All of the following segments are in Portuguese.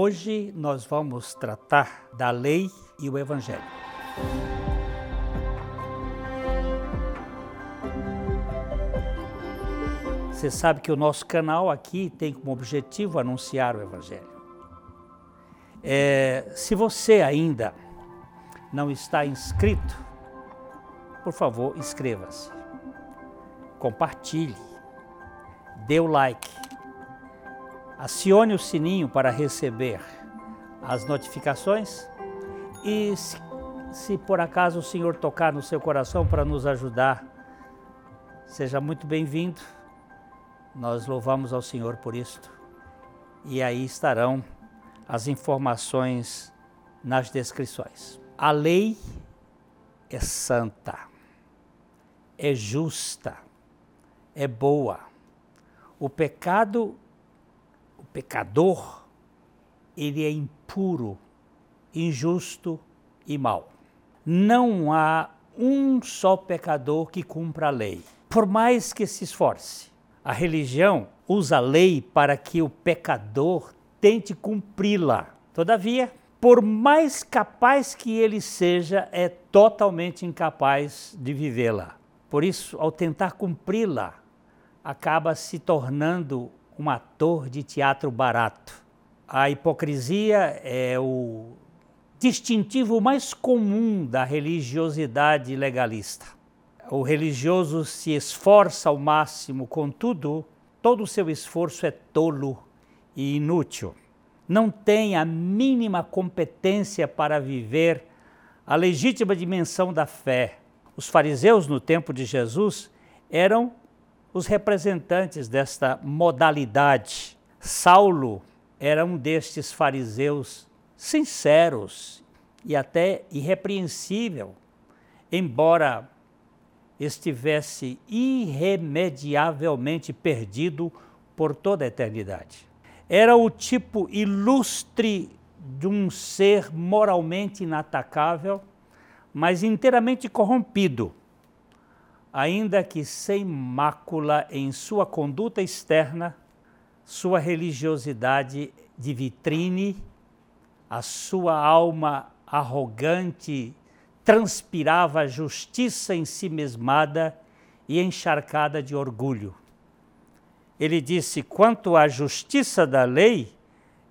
Hoje nós vamos tratar da lei e o evangelho. Você sabe que o nosso canal aqui tem como objetivo anunciar o evangelho. É, se você ainda não está inscrito, por favor, inscreva-se. Compartilhe. Dê o like. Acione o sininho para receber as notificações. E se, se por acaso o Senhor tocar no seu coração para nos ajudar, seja muito bem-vindo. Nós louvamos ao Senhor por isto. E aí estarão as informações nas descrições. A lei é santa, é justa, é boa. O pecado, o pecador, ele é impuro, injusto e mau. Não há um só pecador que cumpra a lei, por mais que se esforce. A religião usa a lei para que o pecador tente cumpri-la. Todavia, por mais capaz que ele seja, é totalmente incapaz de vivê-la. Por isso, ao tentar cumpri-la, acaba se tornando um ator de teatro barato. A hipocrisia é o distintivo mais comum da religiosidade legalista. O religioso se esforça ao máximo, contudo, todo o seu esforço é tolo e inútil. Não tem a mínima competência para viver a legítima dimensão da fé. Os fariseus no tempo de Jesus eram os representantes desta modalidade. Saulo era um destes fariseus sinceros e até irrepreensível, embora estivesse irremediavelmente perdido por toda a eternidade. Era o tipo ilustre de um ser moralmente inatacável, mas inteiramente corrompido, ainda que sem mácula em sua conduta externa, sua religiosidade de vitrine, a sua alma arrogante transpirava justiça em si mesmada e encharcada de orgulho ele disse: quanto à justiça da lei,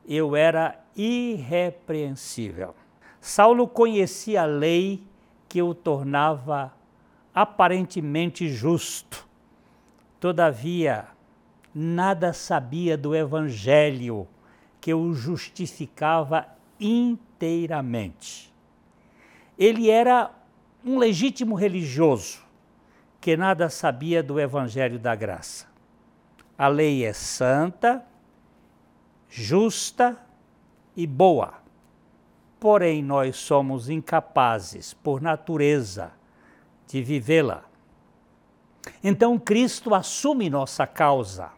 eu era irrepreensível. Saulo conhecia a lei que o tornava aparentemente justo. Todavia, nada sabia do evangelho que o justificava inteiramente. Ele era um legítimo religioso que nada sabia do evangelho da graça. A lei é santa, justa e boa. Porém, nós somos incapazes, por natureza, de vivê-la. Então, Cristo assume nossa causa,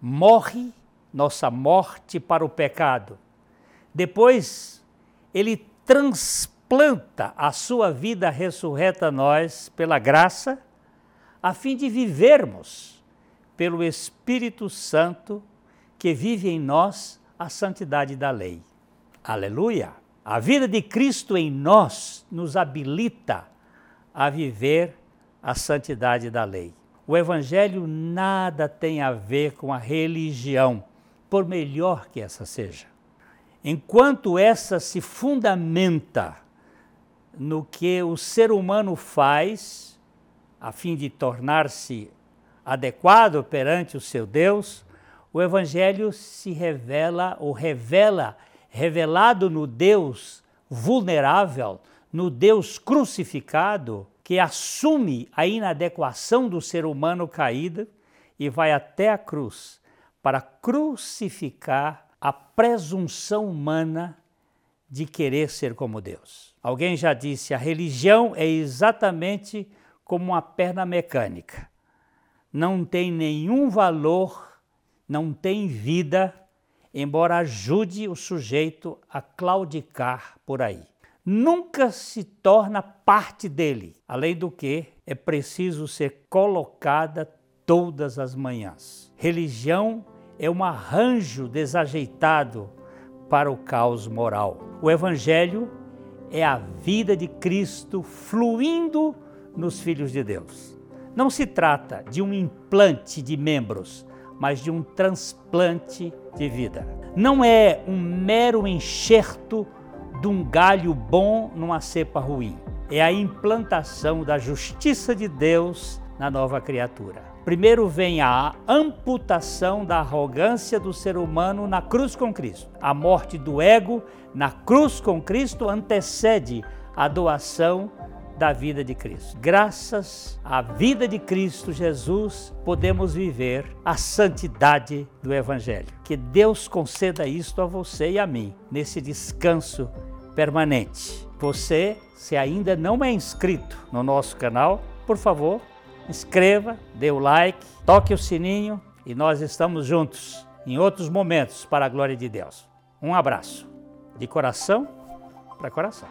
morre nossa morte para o pecado. Depois, ele transplanta a sua vida ressurreta a nós pela graça, a fim de vivermos pelo Espírito Santo que vive em nós a santidade da lei. Aleluia! A vida de Cristo em nós nos habilita a viver a santidade da lei. O Evangelho nada tem a ver com a religião, por melhor que essa seja. Enquanto essa se fundamenta no que o ser humano faz, a fim de tornar-se adequado perante o seu Deus, o Evangelho se revela ou revela, revelado no Deus vulnerável, no Deus crucificado, que assume a inadequação do ser humano caído e vai até a cruz para crucificar a presunção humana de querer ser como Deus. Alguém já disse: a religião é exatamente como uma perna mecânica não tem nenhum valor, não tem vida, embora ajude o sujeito a claudicar por aí. Nunca se torna parte dele, além do que é preciso ser colocada todas as manhãs. Religião é um arranjo desajeitado para o caos moral. O Evangelho é a vida de Cristo fluindo nos filhos de Deus. Não se trata de um implante de membros, mas de um transplante de vida. Não é um mero enxerto de um galho bom numa cepa ruim. É a implantação da justiça de Deus na nova criatura. Primeiro vem a amputação da arrogância do ser humano na cruz com Cristo. A morte do ego na cruz com Cristo antecede a doação da vida de Cristo. Graças à vida de Cristo Jesus, podemos viver a santidade do Evangelho. Que Deus conceda isto a você e a mim, nesse descanso permanente. Você, se ainda não é inscrito no nosso canal, por favor, inscreva, dê o like, toque o sininho e nós estamos juntos em outros momentos para a glória de Deus. Um abraço, de coração para coração.